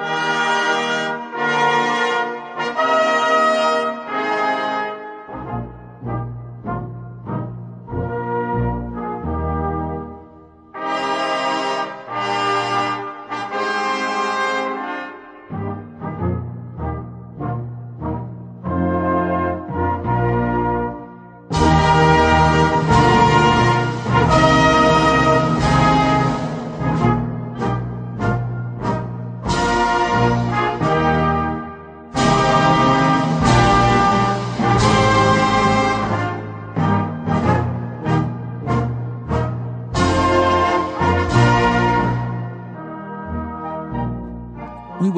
Muy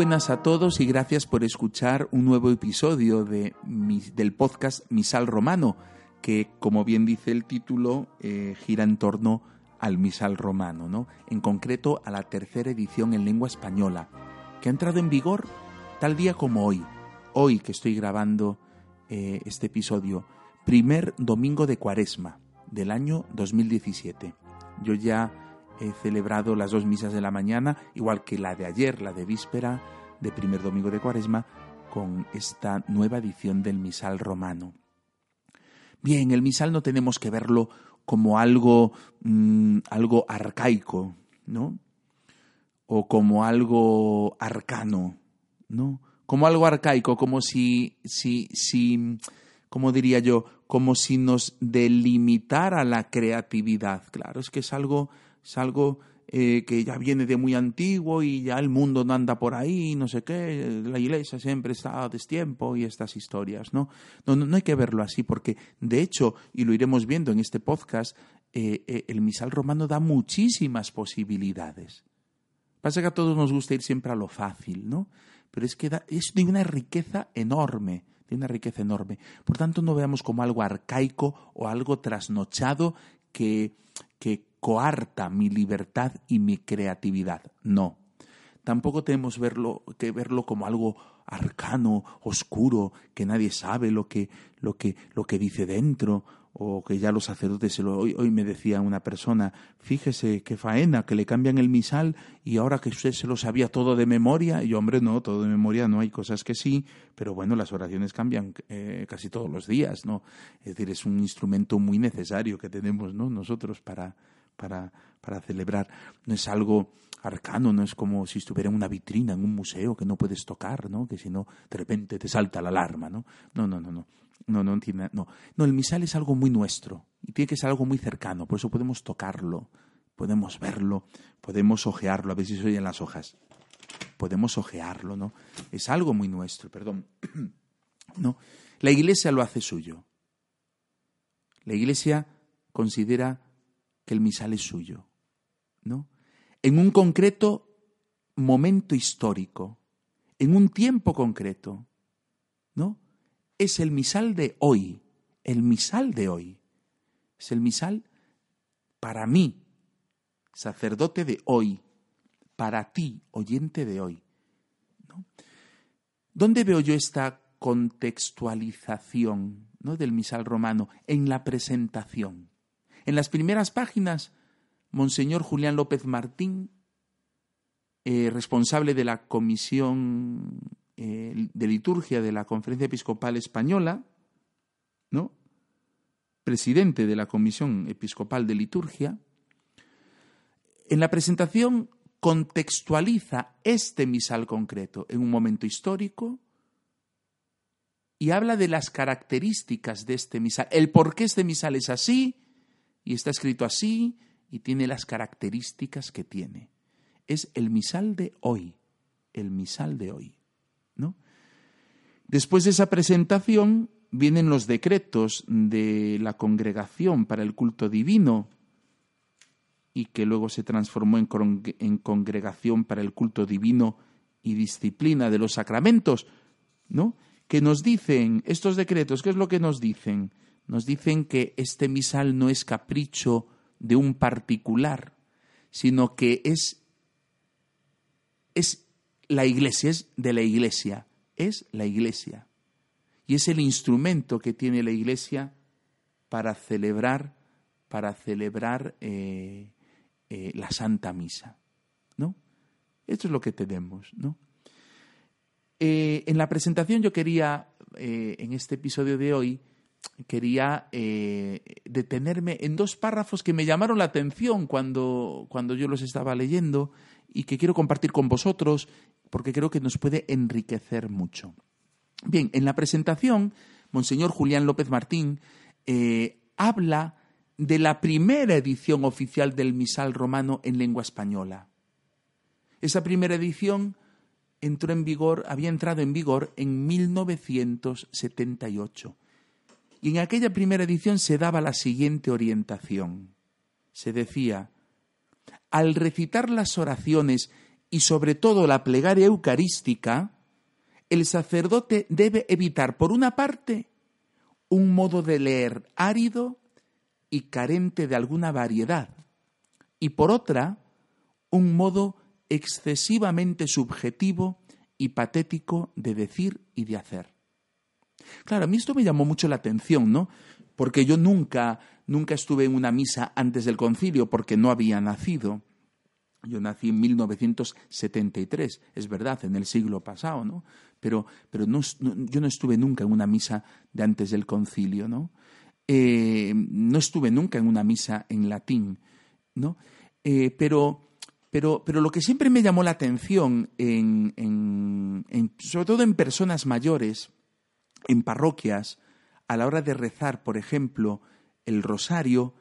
buenas a todos y gracias por escuchar un nuevo episodio de del podcast Misal Romano, que como bien dice el título, eh, gira en torno al Misal Romano, ¿no? en concreto a la tercera edición en lengua española, que ha entrado en vigor tal día como hoy, hoy que estoy grabando eh, este episodio, primer domingo de cuaresma del año 2017. Yo ya he celebrado las dos misas de la mañana, igual que la de ayer, la de víspera de primer domingo de cuaresma, con esta nueva edición del misal romano. Bien, el misal no tenemos que verlo como algo, mm, algo arcaico, ¿no? O como algo arcano, ¿no? Como algo arcaico, como si, si, si, como diría yo, como si nos delimitara la creatividad. Claro, es que es algo es algo eh, que ya viene de muy antiguo y ya el mundo no anda por ahí, no sé qué, la iglesia siempre está a destiempo y estas historias, ¿no? No, no, hay que verlo así, porque de hecho, y lo iremos viendo en este podcast, eh, eh, el misal romano da muchísimas posibilidades. Pasa que a todos nos gusta ir siempre a lo fácil, ¿no? Pero es que es de una riqueza enorme, una riqueza enorme. Por tanto, no veamos como algo arcaico o algo trasnochado que, que coarta mi libertad y mi creatividad. No. Tampoco tenemos verlo, que verlo como algo arcano, oscuro, que nadie sabe lo que, lo que, lo que dice dentro, o que ya los sacerdotes se lo. Hoy, hoy me decía una persona, fíjese qué faena, que le cambian el misal y ahora que usted se lo sabía todo de memoria, y yo, hombre, no, todo de memoria no, hay cosas que sí, pero bueno, las oraciones cambian eh, casi todos los días, ¿no? Es decir, es un instrumento muy necesario que tenemos, ¿no? Nosotros para, para, para celebrar. No es algo arcano, no es como si estuviera en una vitrina, en un museo que no puedes tocar, ¿no? Que si no, de repente te salta la alarma, ¿no? No, no, no, no. No, no. No, el misal es algo muy nuestro y tiene que ser algo muy cercano, por eso podemos tocarlo, podemos verlo, podemos ojearlo, a ver si se oyen las hojas. Podemos ojearlo, ¿no? Es algo muy nuestro, perdón. No, la iglesia lo hace suyo. La iglesia considera que el misal es suyo, ¿no? En un concreto momento histórico, en un tiempo concreto, ¿no? Es el misal de hoy, el misal de hoy. Es el misal para mí, sacerdote de hoy, para ti, oyente de hoy. ¿Dónde veo yo esta contextualización ¿no? del misal romano? En la presentación. En las primeras páginas, Monseñor Julián López Martín, eh, responsable de la Comisión eh, de Liturgia de la Conferencia Episcopal Española, ¿no? presidente de la Comisión Episcopal de Liturgia, en la presentación contextualiza este misal concreto en un momento histórico y habla de las características de este misal, el por qué este misal es así y está escrito así y tiene las características que tiene. Es el misal de hoy, el misal de hoy, ¿no? Después de esa presentación vienen los decretos de la congregación para el culto divino y que luego se transformó en, en congregación para el culto divino y disciplina de los sacramentos, ¿no? Que nos dicen, estos decretos, ¿qué es lo que nos dicen? Nos dicen que este misal no es capricho de un particular, sino que es, es la iglesia, es de la iglesia, es la iglesia. Y es el instrumento que tiene la iglesia para celebrar, para celebrar eh, eh, la Santa Misa. ¿No? Esto es lo que tenemos, ¿no? Eh, en la presentación yo quería, en este episodio de hoy, quería detenerme en dos párrafos que me llamaron la atención cuando, cuando yo los estaba leyendo y que quiero compartir con vosotros porque creo que nos puede enriquecer mucho. Bien, en la presentación, Monseñor Julián López Martín eh, habla de la primera edición oficial del misal romano en lengua española. Esa primera edición entró en vigor, había entrado en vigor en 1978. Y en aquella primera edición se daba la siguiente orientación. Se decía, al recitar las oraciones y sobre todo la plegaria eucarística, el sacerdote debe evitar, por una parte, un modo de leer árido y carente de alguna variedad, y por otra, un modo excesivamente subjetivo y patético de decir y de hacer. Claro, a mí esto me llamó mucho la atención, ¿no? Porque yo nunca, nunca estuve en una misa antes del concilio, porque no había nacido. Yo nací en 1973, es verdad, en el siglo pasado, ¿no? Pero, pero no, yo no estuve nunca en una misa de antes del concilio, ¿no? Eh, no estuve nunca en una misa en latín, ¿no? Eh, pero, pero, pero, lo que siempre me llamó la atención, en, en, sobre todo en personas mayores, en parroquias, a la hora de rezar, por ejemplo, el rosario,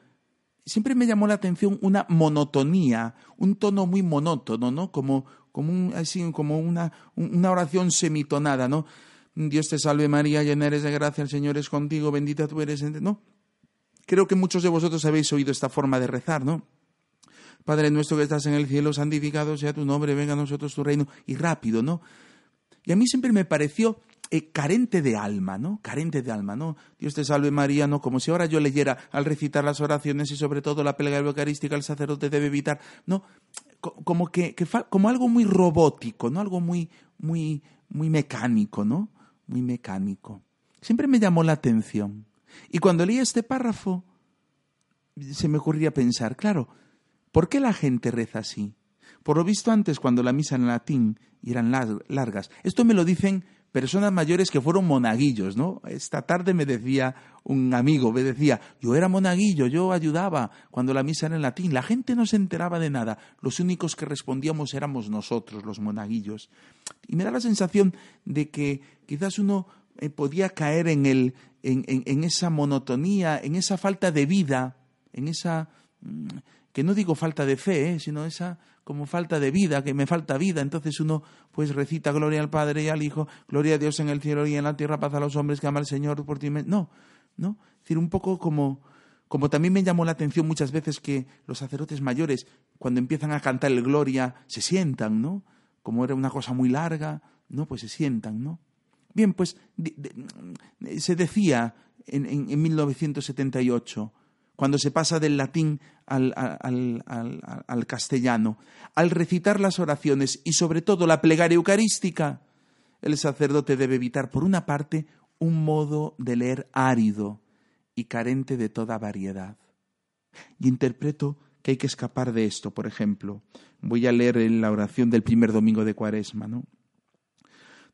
siempre me llamó la atención una monotonía, un tono muy monótono, ¿no? Como, como, un, así, como una, una oración semitonada, ¿no? Dios te salve María, llena eres de gracia, el Señor es contigo, bendita tú eres. ¿No? Creo que muchos de vosotros habéis oído esta forma de rezar, ¿no? Padre nuestro que estás en el cielo, santificado sea tu nombre, venga a nosotros tu reino, y rápido, ¿no? Y a mí siempre me pareció eh, carente de alma, ¿no? Carente de alma, ¿no? Dios te salve María, ¿no? Como si ahora yo leyera al recitar las oraciones y sobre todo la plegaria eucarística el sacerdote debe evitar, ¿no? Como que, como algo muy robótico, ¿no? Algo muy, muy, muy mecánico, ¿no? Muy mecánico. Siempre me llamó la atención. Y cuando leí este párrafo, se me ocurría pensar, claro, ¿por qué la gente reza así? Por lo visto antes, cuando la misa en latín eran largas, esto me lo dicen personas mayores que fueron monaguillos, ¿no? Esta tarde me decía un amigo, me decía, yo era monaguillo, yo ayudaba cuando la misa era en latín, la gente no se enteraba de nada, los únicos que respondíamos éramos nosotros, los monaguillos. Y me da la sensación de que quizás uno eh, podía caer en, el, en, en esa monotonía, en esa falta de vida, en esa mm, que no digo falta de fe, ¿eh? sino esa como falta de vida, que me falta vida. Entonces uno pues recita gloria al Padre y al Hijo, gloria a Dios en el cielo y en la tierra, paz a los hombres que ama al Señor por ti. No, no. Es decir, un poco como, como también me llamó la atención muchas veces que los sacerdotes mayores, cuando empiezan a cantar el gloria, se sientan, ¿no? Como era una cosa muy larga, ¿no? Pues se sientan, ¿no? Bien, pues se decía en, en, en 1978, cuando se pasa del latín al, castellano, al recitar las oraciones y sobre todo la plegaria eucarística, el sacerdote debe evitar, por una parte, un modo de leer árido y carente de toda variedad. Y interpreto que hay que escapar de esto, por ejemplo. Voy a leer la oración del primer domingo de Cuaresma, ¿no?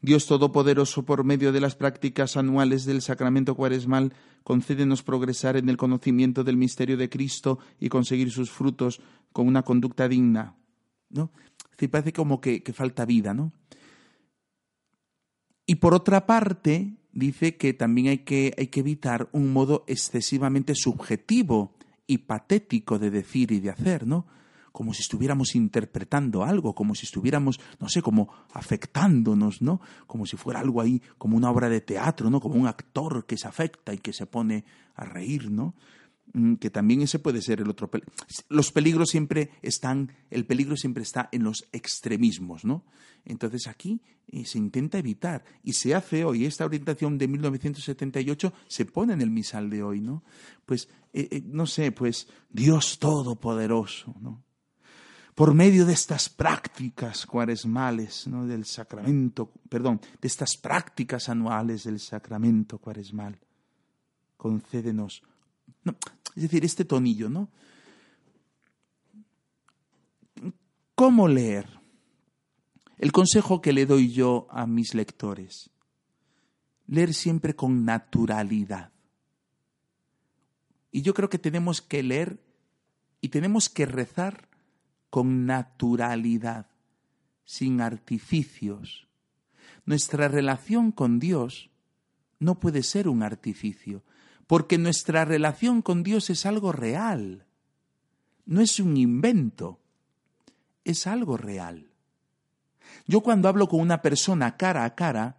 Dios Todopoderoso, por medio de las prácticas anuales del sacramento cuaresmal, concédenos progresar en el conocimiento del misterio de Cristo y conseguir sus frutos con una conducta digna. ¿No? parece como que falta vida, ¿no? Y por otra parte, dice que también hay que, hay que evitar un modo excesivamente subjetivo y patético de decir y de hacer, ¿no? Como si estuviéramos interpretando algo, como si estuviéramos, no sé, como afectándonos, ¿no? Como si fuera algo ahí, como una obra de teatro, ¿no? Como un actor que se afecta y que se pone a reír, ¿no? mm, que también ese puede ser el otro. Los peligros siempre están, el peligro siempre está en los extremismos, ¿no? Entonces aquí eh, se intenta evitar y se hace hoy, esta orientación de 1978 se pone en el misal de hoy, ¿no? Pues, eh, eh, no sé, pues Dios Todopoderoso, ¿no? Por medio de estas prácticas cuaresmales, ¿no? Del sacramento, perdón, de estas prácticas anuales del sacramento cuaresmal, concédenos, es decir, este tonillo, ¿no? ¿Cómo leer? El consejo que le doy yo a mis lectores, leer siempre con naturalidad. Y yo creo que tenemos que leer y tenemos que rezar con naturalidad, sin artificios. Nuestra relación con Dios no puede ser un artificio, porque nuestra relación con Dios es algo real, no es un invento, es algo real. Yo cuando hablo con una persona cara a cara,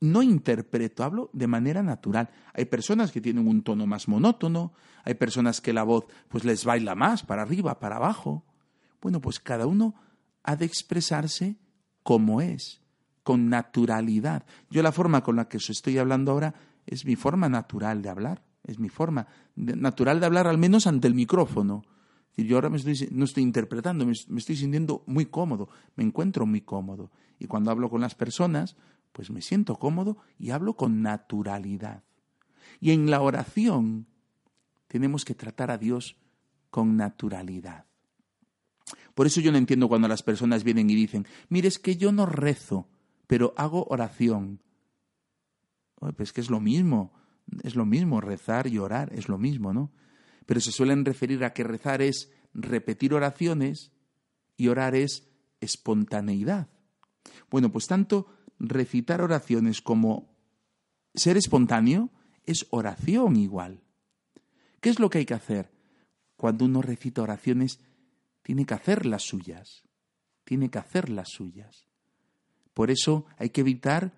no interpreto, hablo de manera natural. Hay personas que tienen un tono más monótono, hay personas que la voz pues les baila más para arriba, para abajo. Bueno, pues cada uno ha de expresarse como es, con naturalidad. Yo la forma con la que os estoy hablando ahora es mi forma natural de hablar, es mi forma natural de hablar al menos ante el micrófono yo ahora me estoy, no estoy interpretando, me, estoy sintiendo muy cómodo, me encuentro muy cómodo. Y cuando hablo con las personas, pues me siento cómodo y hablo con naturalidad. Y en la oración tenemos que tratar a Dios con naturalidad. Por eso yo no entiendo cuando las personas vienen y dicen, mire, es que yo no rezo, pero hago oración. pues que es lo mismo, es lo mismo, rezar y orar, es lo mismo, ¿no? pero se suelen referir a que rezar es repetir oraciones y orar es espontaneidad. Bueno, pues tanto recitar oraciones como ser espontáneo es oración igual. ¿Qué es lo que hay que hacer? Cuando uno recita oraciones, tiene que hacer las suyas, tiene que hacer las suyas. Por eso hay que evitar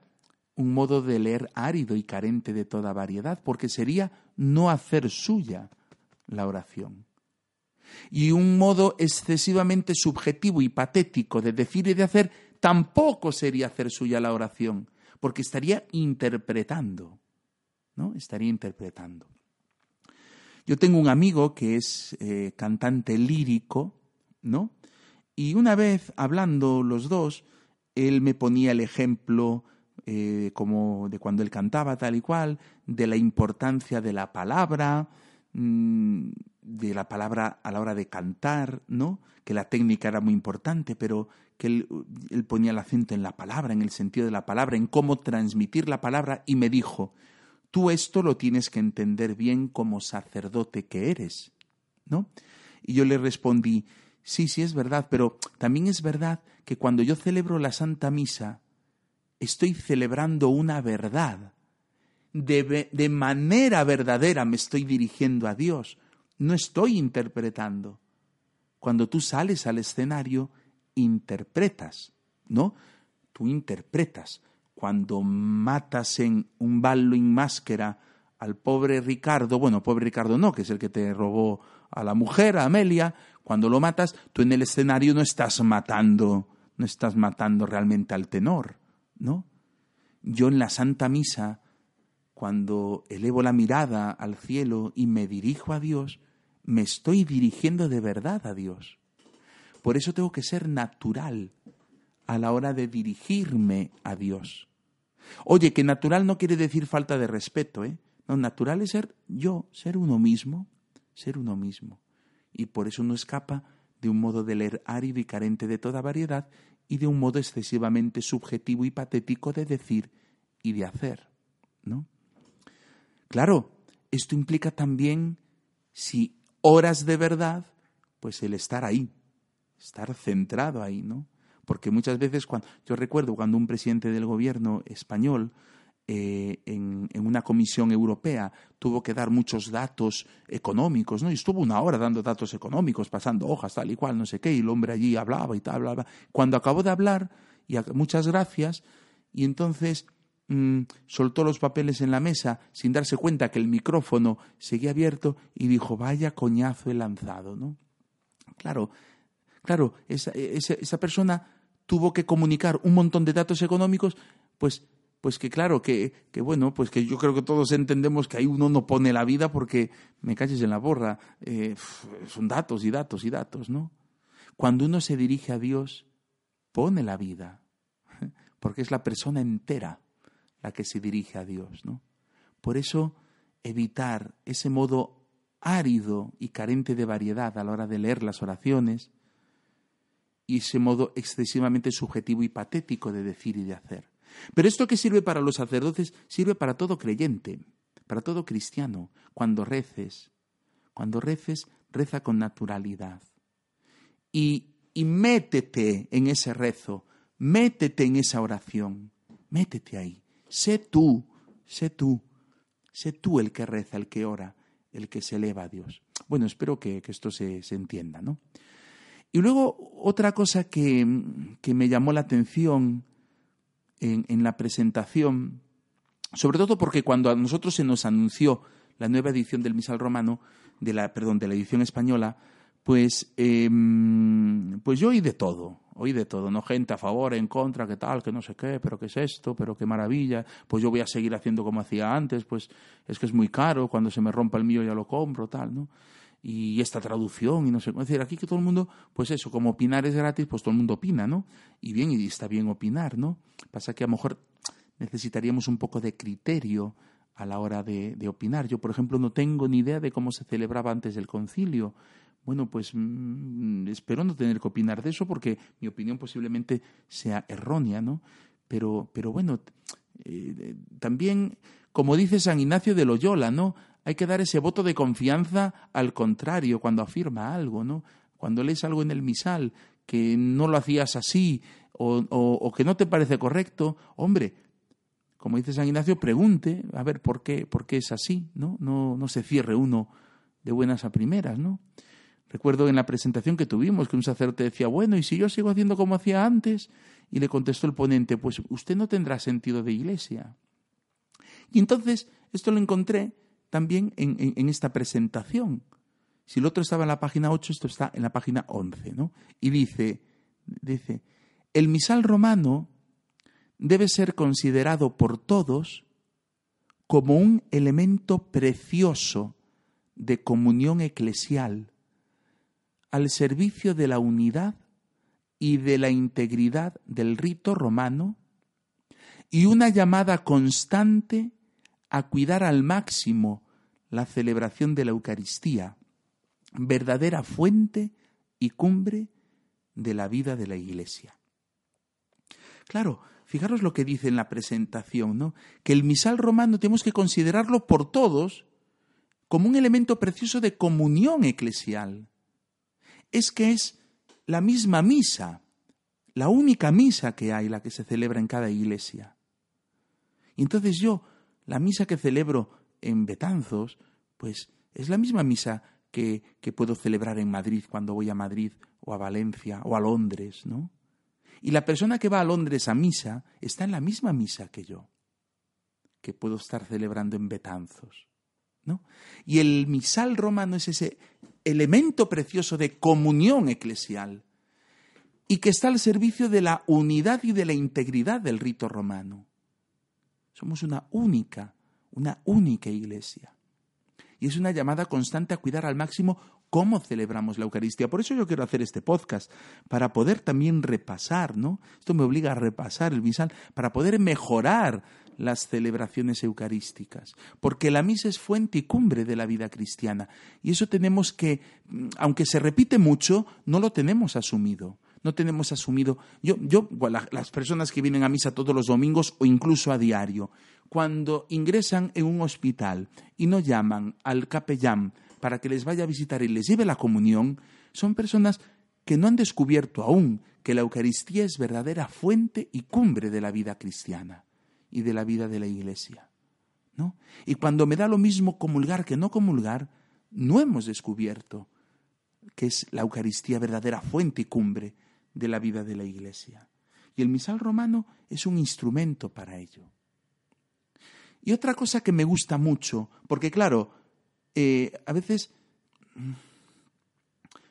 un modo de leer árido y carente de toda variedad, porque sería no hacer suya la oración. Y un modo excesivamente subjetivo y patético de decir y de hacer tampoco sería hacer suya la oración, porque estaría interpretando, ¿no? Estaría interpretando. Yo tengo un amigo que es eh, cantante lírico, ¿no? Y una vez hablando los dos, él me ponía el ejemplo eh, como de cuando él cantaba tal y cual, de la importancia de la palabra, Mm, de la palabra a la hora de cantar, ¿no? Que la técnica era muy importante, pero que él, él, ponía el acento en la palabra, en el sentido de la palabra, en cómo transmitir la palabra, y me dijo, tú esto lo tienes que entender bien como sacerdote que eres, ¿no? Y yo le respondí, sí, sí es verdad, pero también es verdad que cuando yo celebro la Santa Misa, estoy celebrando una verdad, de, manera verdadera me estoy dirigiendo a Dios, no estoy interpretando. Cuando tú sales al escenario, interpretas, ¿no? Tú interpretas. Cuando matas en un ballo en máscara al pobre Ricardo, bueno, pobre Ricardo no, que es el que te robó a la mujer, a Amelia, cuando lo matas, tú en el escenario no estás matando, no estás matando realmente al tenor, ¿no? Yo en la Santa Misa cuando elevo la mirada al cielo y me dirijo a Dios, me estoy dirigiendo de verdad a Dios. Por eso tengo que ser natural a la hora de dirigirme a Dios. Oye, que natural no quiere decir falta de respeto, ¿eh? No, natural es ser yo, ser uno mismo, ser uno mismo. Y por eso no escapa de un modo de leer árido y carente de toda variedad y de un modo excesivamente subjetivo y patético de decir y de hacer, ¿no? Claro, esto implica también, si horas de verdad, pues el estar ahí, estar centrado ahí, ¿no? Porque muchas veces, cuando, yo recuerdo cuando un presidente del gobierno español eh, en, en, una comisión europea tuvo que dar muchos datos económicos, ¿no? Y estuvo una hora dando datos económicos, pasando hojas, tal y cual, no sé qué, y el hombre allí hablaba y tal, hablaba. Cuando acabó de hablar, y muchas gracias, y entonces mm, soltó los papeles en la mesa sin darse cuenta que el micrófono seguía abierto y dijo, vaya coñazo he lanzado, ¿no? Claro, claro, esa, esa persona tuvo que comunicar un montón de datos económicos, pues pues que claro, que, que, bueno, pues que yo creo que todos entendemos que ahí uno no pone la vida porque me calles en la borra. Eh, son datos y datos y datos, ¿no? Cuando uno se dirige a Dios, pone la vida, porque es la persona entera la que se dirige a Dios, ¿no? Por eso, evitar ese modo árido y carente de variedad a la hora de leer las oraciones y ese modo excesivamente subjetivo y patético de decir y de hacer. Pero esto que sirve para los sacerdotes sirve para todo creyente, para todo cristiano. Cuando reces, cuando reces, reza con naturalidad. Y, y métete en ese rezo, métete en esa oración, métete ahí. Sé tú, sé tú, sé tú el que reza, el que ora, el que se eleva a Dios. Bueno, espero que, esto se, se, entienda, ¿no? Y luego otra cosa que, que me llamó la atención en, la presentación, sobre todo porque cuando a nosotros se nos anunció la nueva edición del Misal Romano, de la, perdón, de la edición española, pues, em, pues yo oí de todo, oí de todo, ¿no? Gente a favor, en contra, que tal, que no sé qué, pero qué es esto, pero qué maravilla, pues yo voy a seguir haciendo como hacía antes, pues es que es muy caro, cuando se me rompa el mío ya lo compro, tal, ¿no? Y esta traducción y no sé cómo. Decir aquí que todo el mundo pues eso como opinar es gratis pues todo el mundo opina no y bien y está bien opinar no pasa que a lo mejor necesitaríamos un poco de criterio a la hora de, opinar. Yo por ejemplo no tengo ni idea de cómo se celebraba antes del concilio. Bueno pues mm, espero no tener que opinar de eso porque mi opinión posiblemente sea errónea no pero pero bueno eh, también como dice San Ignacio de Loyola no hay que dar ese voto de confianza al contrario cuando afirma algo, ¿no? Cuando lees algo en el misal que no lo hacías así o, que no te parece correcto, hombre, como dice San Ignacio, pregunte a ver por qué, por qué es así, ¿no? No, no se cierre uno de buenas a primeras, ¿no? Recuerdo en la presentación que tuvimos que un sacerdote decía, bueno, ¿y si yo sigo haciendo como hacía antes? Y le contestó el ponente, pues usted no tendrá sentido de iglesia. Y entonces, esto lo encontré también en, esta presentación. Si el otro estaba en la página 8, esto está en la página 11, ¿no? Y dice, dice, el misal romano debe ser considerado por todos como un elemento precioso de comunión eclesial al servicio de la unidad y de la integridad del rito romano y una llamada constante a cuidar al máximo la celebración de la Eucaristía, verdadera fuente y cumbre de la vida de la Iglesia. Claro, fijaros lo que dice en la presentación, ¿no? Que el misal romano tenemos que considerarlo por todos como un elemento precioso de comunión eclesial. Es que es la misma misa, la única misa que hay, la que se celebra en cada iglesia. Y entonces yo la misa que celebro en Betanzos, pues es la misma misa que, que puedo celebrar en Madrid cuando voy a Madrid o a Valencia o a Londres, ¿no? Y la persona que va a Londres a misa está en la misma misa que yo, que puedo estar celebrando en Betanzos. ¿no? Y el misal romano es ese elemento precioso de comunión eclesial y que está al servicio de la unidad y de la integridad del rito romano. Somos una única, una única iglesia. Y es una llamada constante a cuidar al máximo cómo celebramos la Eucaristía. Por eso yo quiero hacer este podcast, para poder también repasar, ¿no? Esto me obliga a repasar el misal, para poder mejorar las celebraciones eucarísticas, porque la misa es fuente y cumbre de la vida cristiana. Y eso tenemos que, aunque se repite mucho, no lo tenemos asumido no tenemos asumido. Yo, yo las personas que vienen a misa todos los domingos o incluso a diario, cuando ingresan en un hospital y no llaman al capellán para que les vaya a visitar y les lleve la comunión, son personas que no han descubierto aún que la Eucaristía es verdadera fuente y cumbre de la vida cristiana y de la vida de la Iglesia. ¿no? Y cuando me da lo mismo comulgar que no comulgar, no hemos descubierto que es la Eucaristía verdadera fuente y cumbre de la vida de la Iglesia. Y el misal romano es un instrumento para ello. Y otra cosa que me gusta mucho, porque claro, eh, a veces,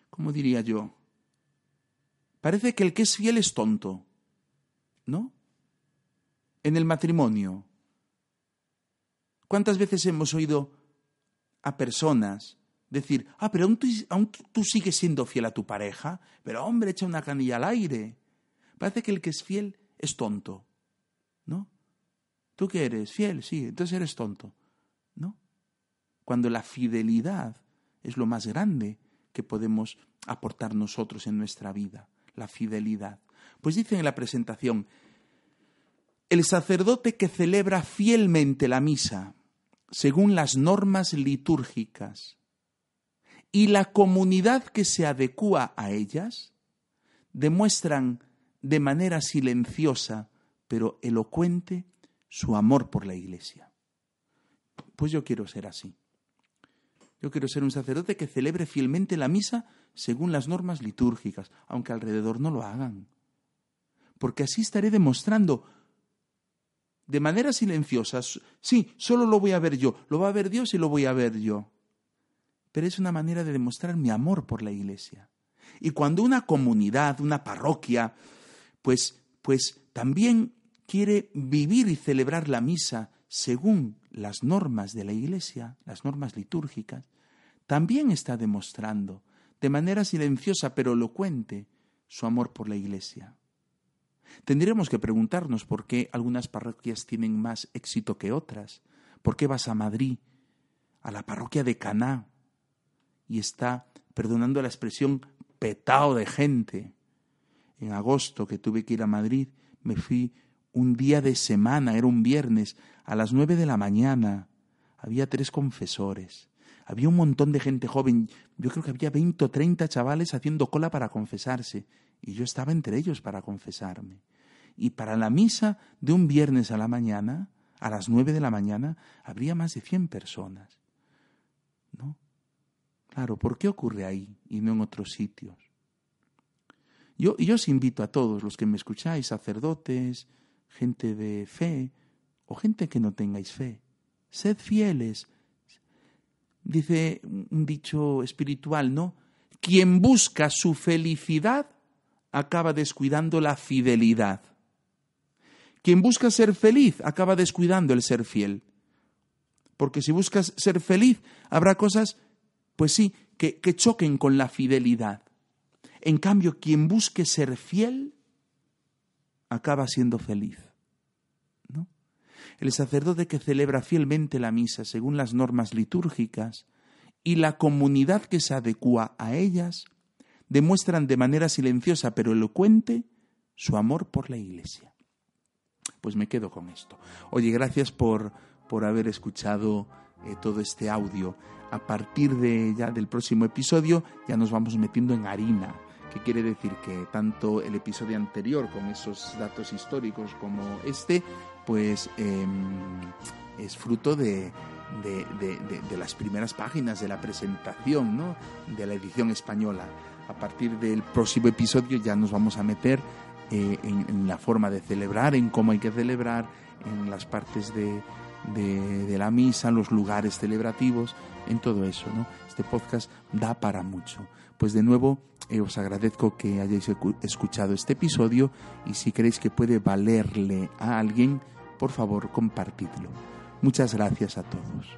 ¿cómo diría yo? Parece que el que es fiel es tonto, ¿no? En el matrimonio. ¿Cuántas veces hemos oído a personas decir, ah, pero aún tú, sigues siendo fiel a tu pareja, pero hombre, echa una canilla al aire. Parece que el que es fiel es tonto, ¿no? ¿Tú qué eres? Fiel, sí, entonces eres tonto, ¿no? Cuando la fidelidad es lo más grande que podemos aportar nosotros en nuestra vida, la fidelidad. Pues dice en la presentación, el sacerdote que celebra fielmente la misa, según las normas litúrgicas, y la comunidad que se adecúa a ellas, demuestran de manera silenciosa pero elocuente su amor por la Iglesia. Pues yo quiero ser así. Yo quiero ser un sacerdote que celebre fielmente la misa según las normas litúrgicas, aunque alrededor no lo hagan. Porque así estaré demostrando de manera silenciosa, sí, solo lo voy a ver yo, lo va a ver Dios y lo voy a ver yo. Pero es una manera de demostrar mi amor por la Iglesia. Y cuando una comunidad, una parroquia, pues, pues también quiere vivir y celebrar la misa según las normas de la Iglesia, las normas litúrgicas, también está demostrando, de manera silenciosa pero elocuente, su amor por la Iglesia. Tendríamos que preguntarnos por qué algunas parroquias tienen más éxito que otras. ¿Por qué vas a Madrid, a la parroquia de Caná, y está, perdonando la expresión, petao de gente? En agosto que tuve que ir a Madrid, me fui un día de semana, era un viernes, a las nueve de la mañana. Había tres confesores. Había un montón de gente joven. Yo creo que había veinte o treinta chavales haciendo cola para confesarse. Y yo estaba entre ellos para confesarme. Y para la misa de un viernes a la mañana, a las nueve de la mañana, habría más de cien personas. ¿No? Claro, ¿por qué ocurre ahí y no en otros sitios? Yo, yo os invito a todos los que me escucháis, sacerdotes, gente de fe o gente que no tengáis fe. Sed fieles. Dice un dicho espiritual, ¿no? Quien busca su felicidad acaba descuidando la fidelidad. Quien busca ser feliz acaba descuidando el ser fiel. Porque si buscas ser feliz, habrá cosas, pues sí, que, que choquen con la fidelidad. En cambio, quien busque ser fiel acaba siendo feliz. ¿no? El sacerdote que celebra fielmente la misa según las normas litúrgicas y la comunidad que se adecua a ellas demuestran de manera silenciosa pero elocuente su amor por la Iglesia. Pues me quedo con esto. Oye, gracias por, por haber escuchado eh, todo este audio. A partir de ya del próximo episodio ya nos vamos metiendo en harina que quiere decir que tanto el episodio anterior con esos datos históricos como este, pues em, es fruto de, de, las primeras páginas de la presentación ¿no? de la edición española. A partir del próximo episodio ya nos vamos a meter eh, en, la forma de celebrar, en cómo hay que celebrar, en las partes de, la misa, los lugares celebrativos, en todo eso. ¿no? Este podcast da para mucho. Pues de nuevo eh, os agradezco que hayáis escuchado este episodio y si creéis que puede valerle a alguien, por favor compartidlo. Muchas gracias a todos.